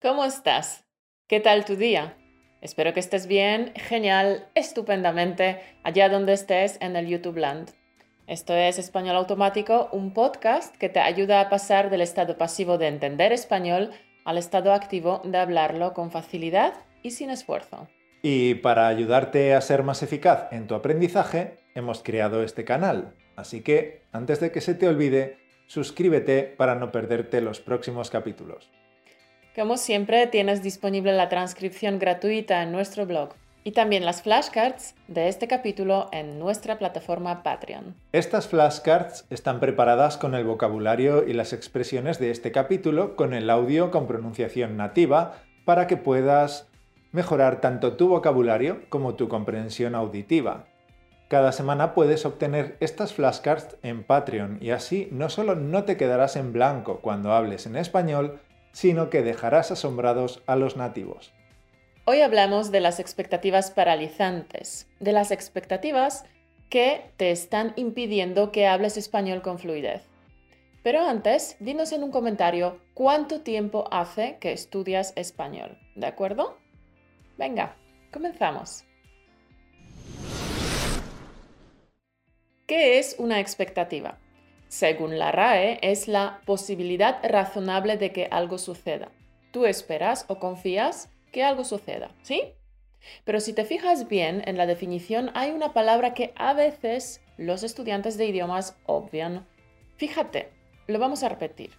¿Cómo estás? ¿Qué tal tu día? Espero que estés bien, genial, estupendamente, allá donde estés en el YouTube Land. Esto es Español Automático, un podcast que te ayuda a pasar del estado pasivo de entender español al estado activo de hablarlo con facilidad y sin esfuerzo. Y para ayudarte a ser más eficaz en tu aprendizaje, hemos creado este canal. Así que, antes de que se te olvide, suscríbete para no perderte los próximos capítulos. Como siempre, tienes disponible la transcripción gratuita en nuestro blog y también las flashcards de este capítulo en nuestra plataforma Patreon. Estas flashcards están preparadas con el vocabulario y las expresiones de este capítulo con el audio con pronunciación nativa para que puedas mejorar tanto tu vocabulario como tu comprensión auditiva. Cada semana puedes obtener estas flashcards en Patreon y así no solo no te quedarás en blanco cuando hables en español, sino que dejarás asombrados a los nativos. Hoy hablamos de las expectativas paralizantes, de las expectativas que te están impidiendo que hables español con fluidez. Pero antes, dinos en un comentario cuánto tiempo hace que estudias español, ¿de acuerdo? Venga, comenzamos. ¿Qué es una expectativa? Según la RAE, es la posibilidad razonable de que algo suceda. Tú esperas o confías que algo suceda, ¿sí? Pero si te fijas bien en la definición, hay una palabra que a veces los estudiantes de idiomas obvian. Fíjate, lo vamos a repetir.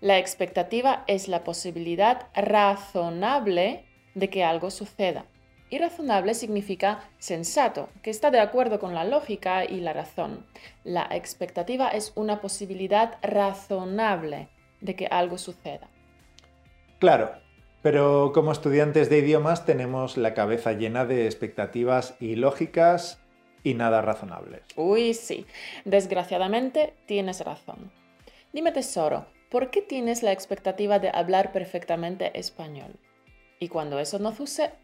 La expectativa es la posibilidad razonable de que algo suceda. Y razonable significa sensato, que está de acuerdo con la lógica y la razón. La expectativa es una posibilidad razonable de que algo suceda. Claro, pero como estudiantes de idiomas tenemos la cabeza llena de expectativas ilógicas y nada razonables. Uy, sí, desgraciadamente tienes razón. Dime tesoro, ¿por qué tienes la expectativa de hablar perfectamente español? Y cuando eso no sucede,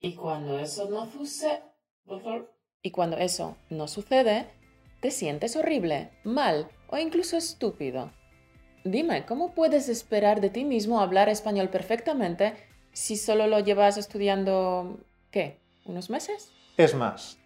y cuando eso no sucede, y cuando eso no sucede, te sientes horrible, mal o incluso estúpido. Dime, ¿cómo puedes esperar de ti mismo hablar español perfectamente si solo lo llevas estudiando, ¿qué? ¿Unos meses? Es más,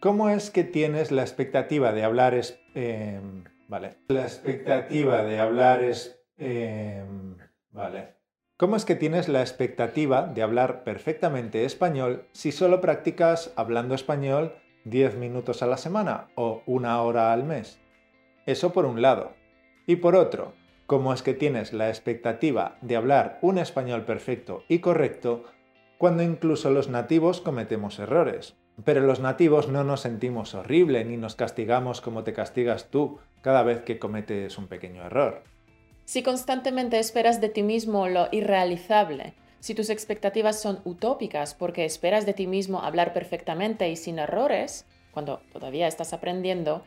¿cómo es que tienes la expectativa de hablar es, em, vale. La expectativa de hablar es, em, vale. ¿Cómo es que tienes la expectativa de hablar perfectamente español si solo practicas hablando español 10 minutos a la semana o una hora al mes? Eso por un lado. Y por otro, ¿cómo es que tienes la expectativa de hablar un español perfecto y correcto cuando incluso los nativos cometemos errores? Pero los nativos no nos sentimos horrible ni nos castigamos como te castigas tú cada vez que cometes un pequeño error. Si constantemente esperas de ti mismo lo irrealizable, si tus expectativas son utópicas porque esperas de ti mismo hablar perfectamente y sin errores, cuando todavía estás aprendiendo,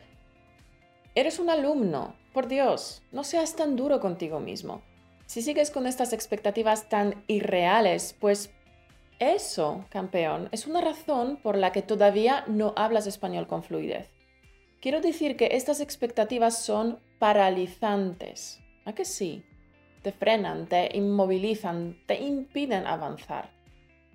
eres un alumno. Por Dios, no seas tan duro contigo mismo. Si sigues con estas expectativas tan irreales, pues eso, campeón, es una razón por la que todavía no hablas español con fluidez. Quiero decir que estas expectativas son paralizantes. ¿A que sí? Te frenan, te inmovilizan, te impiden avanzar.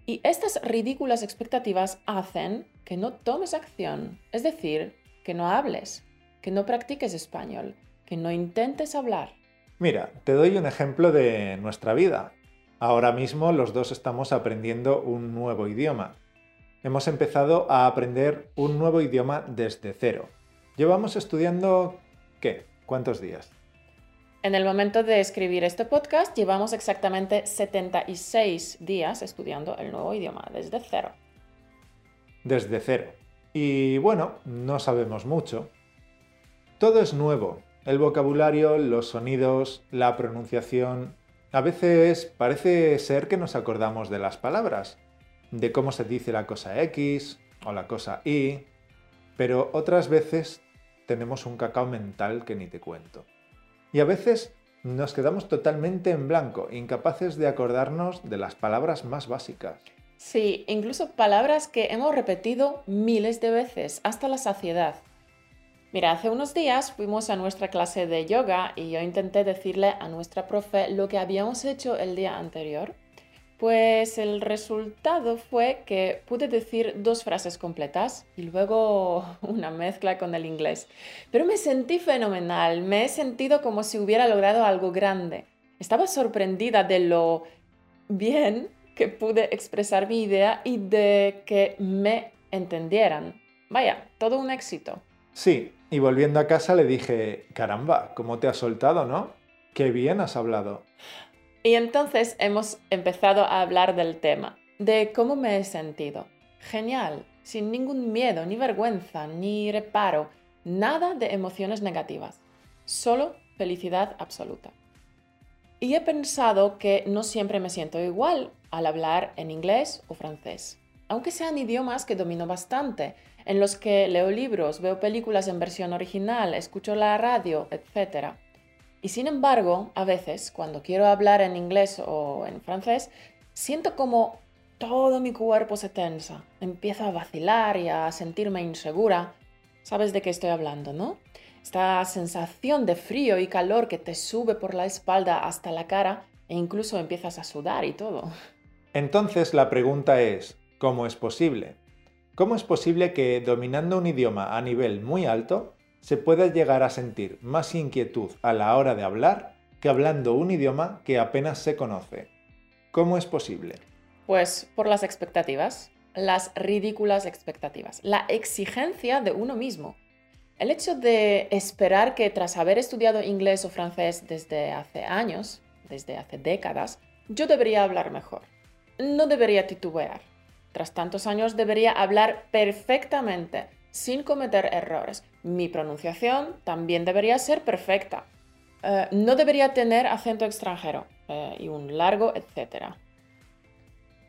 Y estas ridículas expectativas hacen que no tomes acción, es decir, que no hables, que no practiques español, que no intentes hablar. Mira, te doy un ejemplo de nuestra vida. Ahora mismo los dos estamos aprendiendo un nuevo idioma. Hemos empezado a aprender un nuevo idioma desde cero. Llevamos estudiando... ¿qué? ¿Cuántos días? En el momento de escribir este podcast llevamos exactamente 76 días estudiando el nuevo idioma desde cero. Desde cero. Y bueno, no sabemos mucho. Todo es nuevo. El vocabulario, los sonidos, la pronunciación. A veces parece ser que nos acordamos de las palabras, de cómo se dice la cosa X o la cosa Y, pero otras veces tenemos un cacao mental que ni te cuento. Y a veces nos quedamos totalmente en blanco, incapaces de acordarnos de las palabras más básicas. Sí, incluso palabras que hemos repetido miles de veces, hasta la saciedad. Mira, hace unos días fuimos a nuestra clase de yoga y yo intenté decirle a nuestra profe lo que habíamos hecho el día anterior. Pues el resultado fue que pude decir dos frases completas y luego una mezcla con el inglés. Pero me sentí fenomenal, me he sentido como si hubiera logrado algo grande. Estaba sorprendida de lo bien que pude expresar mi idea y de que me entendieran. Vaya, todo un éxito. Sí, y volviendo a casa le dije, caramba, ¿cómo te has soltado, no? Qué bien has hablado. Y entonces hemos empezado a hablar del tema, de cómo me he sentido. Genial, sin ningún miedo, ni vergüenza, ni reparo, nada de emociones negativas, solo felicidad absoluta. Y he pensado que no siempre me siento igual al hablar en inglés o francés, aunque sean idiomas que domino bastante en los que leo libros, veo películas en versión original, escucho la radio, etc. Y sin embargo, a veces, cuando quiero hablar en inglés o en francés, siento como todo mi cuerpo se tensa, empiezo a vacilar y a sentirme insegura. Sabes de qué estoy hablando, ¿no? Esta sensación de frío y calor que te sube por la espalda hasta la cara e incluso empiezas a sudar y todo. Entonces la pregunta es, ¿cómo es posible? ¿Cómo es posible que dominando un idioma a nivel muy alto se pueda llegar a sentir más inquietud a la hora de hablar que hablando un idioma que apenas se conoce? ¿Cómo es posible? Pues por las expectativas, las ridículas expectativas, la exigencia de uno mismo. El hecho de esperar que tras haber estudiado inglés o francés desde hace años, desde hace décadas, yo debería hablar mejor. No debería titubear tras tantos años debería hablar perfectamente, sin cometer errores. Mi pronunciación también debería ser perfecta. Eh, no debería tener acento extranjero eh, y un largo, etcétera.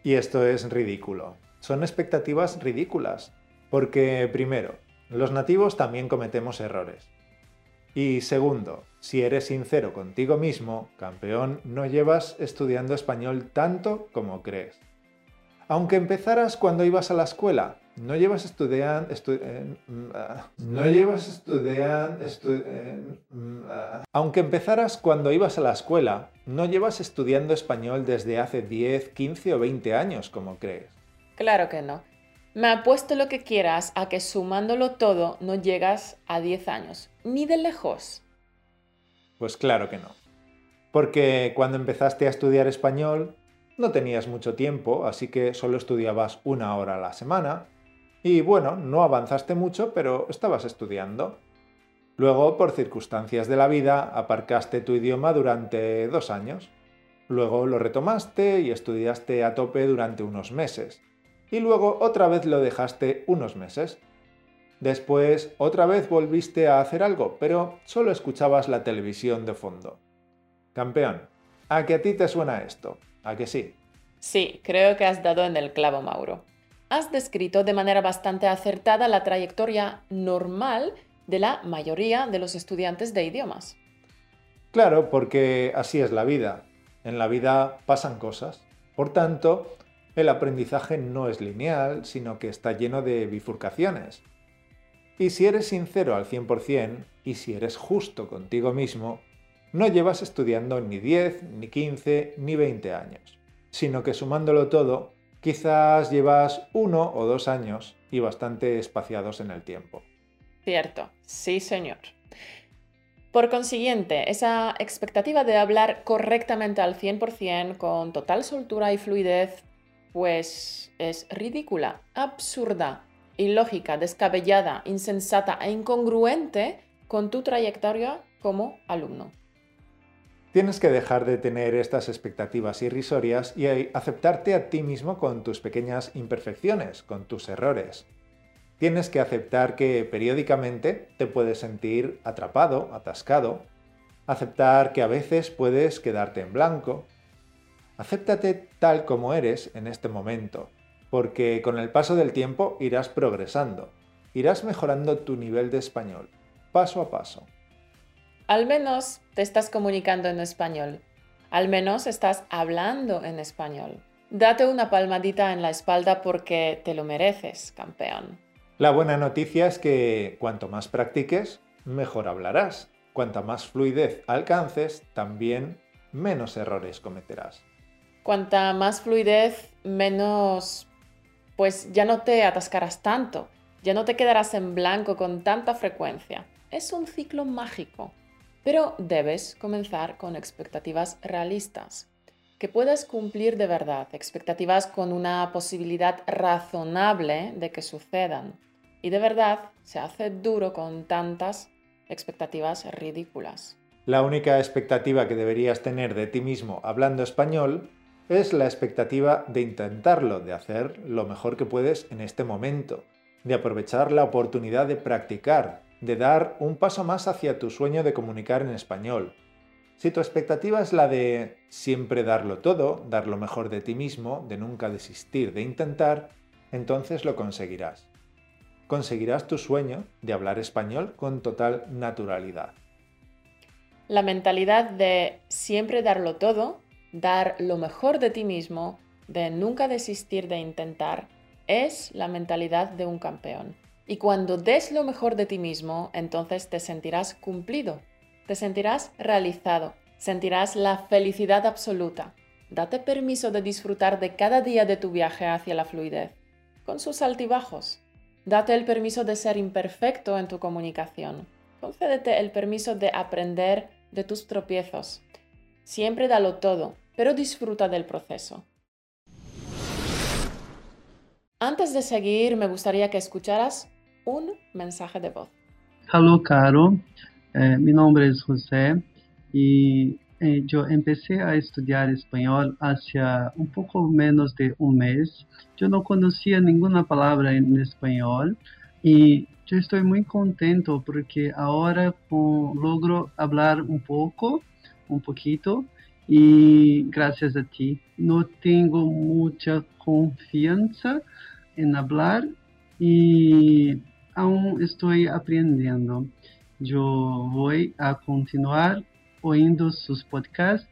Y esto es ridículo. Son expectativas ridículas. Porque, primero, los nativos también cometemos errores. Y segundo, si eres sincero contigo mismo, campeón, no llevas estudiando español tanto como crees. Aunque empezaras cuando ibas a la escuela, no llevas estudiando... Eh, mm, ah, no llevas estudiando... Eh, mm, ah. Aunque empezaras cuando ibas a la escuela, no llevas estudiando español desde hace 10, 15 o 20 años, como crees. Claro que no. Me apuesto lo que quieras a que sumándolo todo no llegas a 10 años, ni de lejos. Pues claro que no. Porque cuando empezaste a estudiar español, no tenías mucho tiempo, así que solo estudiabas una hora a la semana. Y bueno, no avanzaste mucho, pero estabas estudiando. Luego, por circunstancias de la vida, aparcaste tu idioma durante dos años. Luego lo retomaste y estudiaste a tope durante unos meses. Y luego otra vez lo dejaste unos meses. Después otra vez volviste a hacer algo, pero solo escuchabas la televisión de fondo. Campeón, ¿a qué a ti te suena esto? ¿A que sí? Sí, creo que has dado en el clavo, Mauro. Has descrito de manera bastante acertada la trayectoria normal de la mayoría de los estudiantes de idiomas. Claro, porque así es la vida. En la vida pasan cosas. Por tanto, el aprendizaje no es lineal, sino que está lleno de bifurcaciones. Y si eres sincero al 100% y si eres justo contigo mismo, no llevas estudiando ni 10, ni 15, ni 20 años, sino que sumándolo todo, quizás llevas uno o dos años y bastante espaciados en el tiempo. Cierto, sí señor. Por consiguiente, esa expectativa de hablar correctamente al 100% con total soltura y fluidez, pues es ridícula, absurda, ilógica, descabellada, insensata e incongruente con tu trayectoria como alumno. Tienes que dejar de tener estas expectativas irrisorias y aceptarte a ti mismo con tus pequeñas imperfecciones, con tus errores. Tienes que aceptar que periódicamente te puedes sentir atrapado, atascado, aceptar que a veces puedes quedarte en blanco. Acéptate tal como eres en este momento, porque con el paso del tiempo irás progresando, irás mejorando tu nivel de español, paso a paso. Al menos te estás comunicando en español. Al menos estás hablando en español. Date una palmadita en la espalda porque te lo mereces, campeón. La buena noticia es que cuanto más practiques, mejor hablarás. Cuanta más fluidez alcances, también menos errores cometerás. Cuanta más fluidez, menos... pues ya no te atascarás tanto, ya no te quedarás en blanco con tanta frecuencia. Es un ciclo mágico. Pero debes comenzar con expectativas realistas, que puedas cumplir de verdad, expectativas con una posibilidad razonable de que sucedan. Y de verdad se hace duro con tantas expectativas ridículas. La única expectativa que deberías tener de ti mismo hablando español es la expectativa de intentarlo, de hacer lo mejor que puedes en este momento, de aprovechar la oportunidad de practicar, de dar un paso más hacia tu sueño de comunicar en español. Si tu expectativa es la de siempre darlo todo, dar lo mejor de ti mismo, de nunca desistir de intentar, entonces lo conseguirás. Conseguirás tu sueño de hablar español con total naturalidad. La mentalidad de siempre darlo todo, dar lo mejor de ti mismo, de nunca desistir de intentar, es la mentalidad de un campeón. Y cuando des lo mejor de ti mismo, entonces te sentirás cumplido, te sentirás realizado, sentirás la felicidad absoluta. Date permiso de disfrutar de cada día de tu viaje hacia la fluidez, con sus altibajos. Date el permiso de ser imperfecto en tu comunicación. Concédete el permiso de aprender de tus tropiezos. Siempre dalo todo, pero disfruta del proceso. Antes de seguir, me gustaría que escucharas un mensaje de voz. Hola, Caro. Eh, mi nombre es José y eh, yo empecé a estudiar español hace un poco menos de un mes. Yo no conocía ninguna palabra en español y yo estoy muy contento porque ahora logro hablar un poco, un poquito y gracias a ti. No tengo mucha confianza en hablar y aún estoy aprendiendo. Yo voy a continuar oyendo sus podcasts.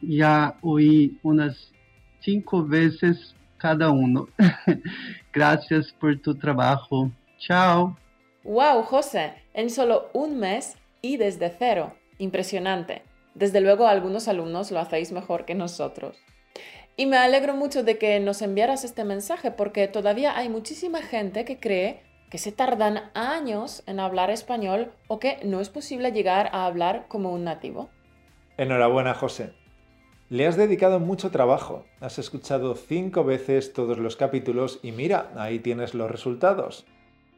Ya oí unas cinco veces cada uno. Gracias por tu trabajo. Chao. Wow, José, en solo un mes y desde cero. Impresionante. Desde luego algunos alumnos lo hacéis mejor que nosotros. Y me alegro mucho de que nos enviaras este mensaje porque todavía hay muchísima gente que cree que se tardan años en hablar español o que no es posible llegar a hablar como un nativo. Enhorabuena, José. Le has dedicado mucho trabajo. Has escuchado cinco veces todos los capítulos y mira, ahí tienes los resultados.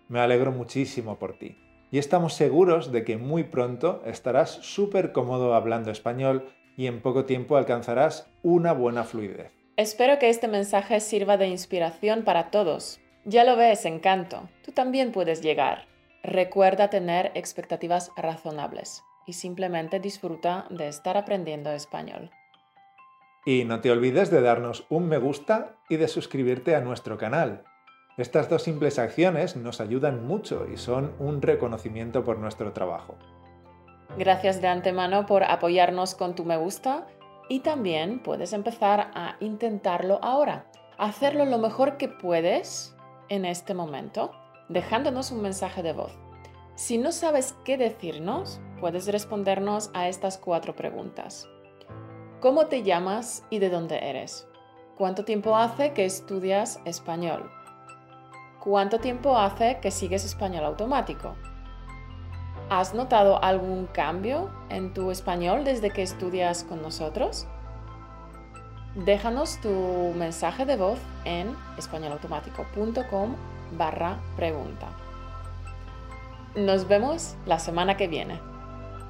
Me alegro muchísimo por ti. Y estamos seguros de que muy pronto estarás súper cómodo hablando español y en poco tiempo alcanzarás una buena fluidez. Espero que este mensaje sirva de inspiración para todos. Ya lo ves, encanto. Tú también puedes llegar. Recuerda tener expectativas razonables y simplemente disfruta de estar aprendiendo español. Y no te olvides de darnos un me gusta y de suscribirte a nuestro canal. Estas dos simples acciones nos ayudan mucho y son un reconocimiento por nuestro trabajo. Gracias de antemano por apoyarnos con tu me gusta y también puedes empezar a intentarlo ahora, hacerlo lo mejor que puedes en este momento, dejándonos un mensaje de voz. Si no sabes qué decirnos, puedes respondernos a estas cuatro preguntas. ¿Cómo te llamas y de dónde eres? ¿Cuánto tiempo hace que estudias español? ¿Cuánto tiempo hace que sigues español automático? ¿Has notado algún cambio en tu español desde que estudias con nosotros? Déjanos tu mensaje de voz en españolautomático.com barra pregunta. Nos vemos la semana que viene.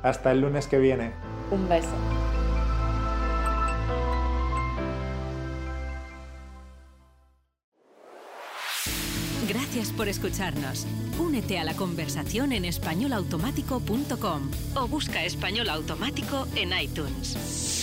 Hasta el lunes que viene. Un beso. Gracias por escucharnos. Únete a la conversación en españolautomático.com o busca español automático en iTunes.